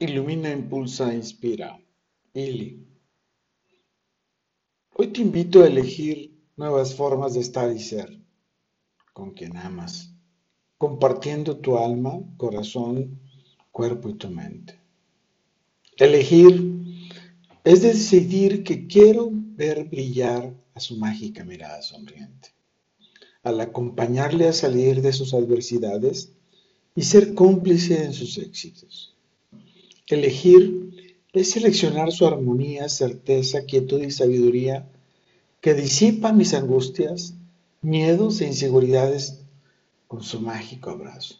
Ilumina, impulsa, inspira. Ili. Hoy te invito a elegir nuevas formas de estar y ser con quien amas, compartiendo tu alma, corazón, cuerpo y tu mente. Elegir es decidir que quiero ver brillar a su mágica mirada sonriente. Al acompañarle a salir de sus adversidades y ser cómplice en sus éxitos. Elegir es seleccionar su armonía, certeza, quietud y sabiduría que disipa mis angustias, miedos e inseguridades con su mágico abrazo.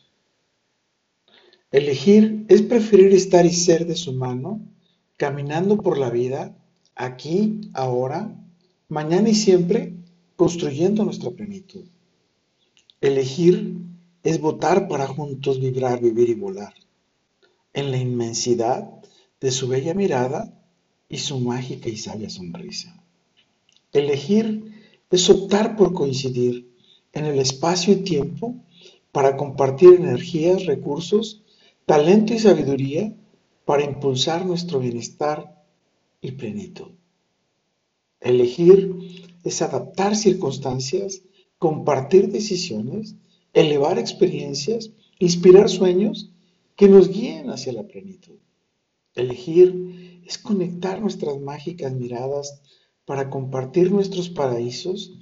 Elegir es preferir estar y ser de su mano, caminando por la vida, aquí, ahora, mañana y siempre, construyendo nuestra plenitud. Elegir es votar para juntos vibrar, vivir y volar en la inmensidad de su bella mirada y su mágica y sabia sonrisa. Elegir es optar por coincidir en el espacio y tiempo para compartir energías, recursos, talento y sabiduría para impulsar nuestro bienestar y plenitud. Elegir es adaptar circunstancias, compartir decisiones, elevar experiencias, inspirar sueños que nos guíen hacia la plenitud. Elegir es conectar nuestras mágicas miradas para compartir nuestros paraísos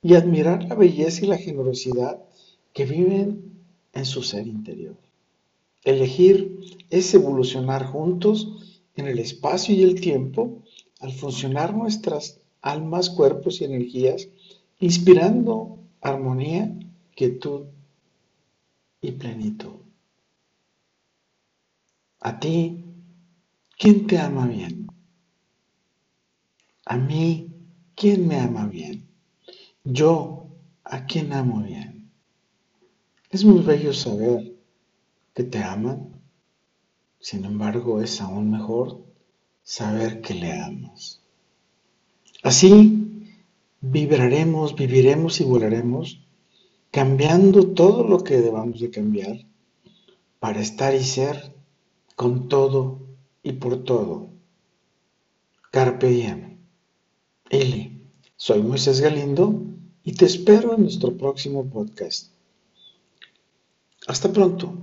y admirar la belleza y la generosidad que viven en su ser interior. Elegir es evolucionar juntos en el espacio y el tiempo al funcionar nuestras almas, cuerpos y energías, inspirando armonía, quietud y plenitud. A ti, ¿quién te ama bien? A mí, ¿quién me ama bien? Yo, ¿a quién amo bien? Es muy bello saber que te aman, sin embargo es aún mejor saber que le amas. Así vibraremos, viviremos y volaremos, cambiando todo lo que debamos de cambiar para estar y ser con todo y por todo. Carpe diem. Eli, soy Moisés Galindo y te espero en nuestro próximo podcast. Hasta pronto.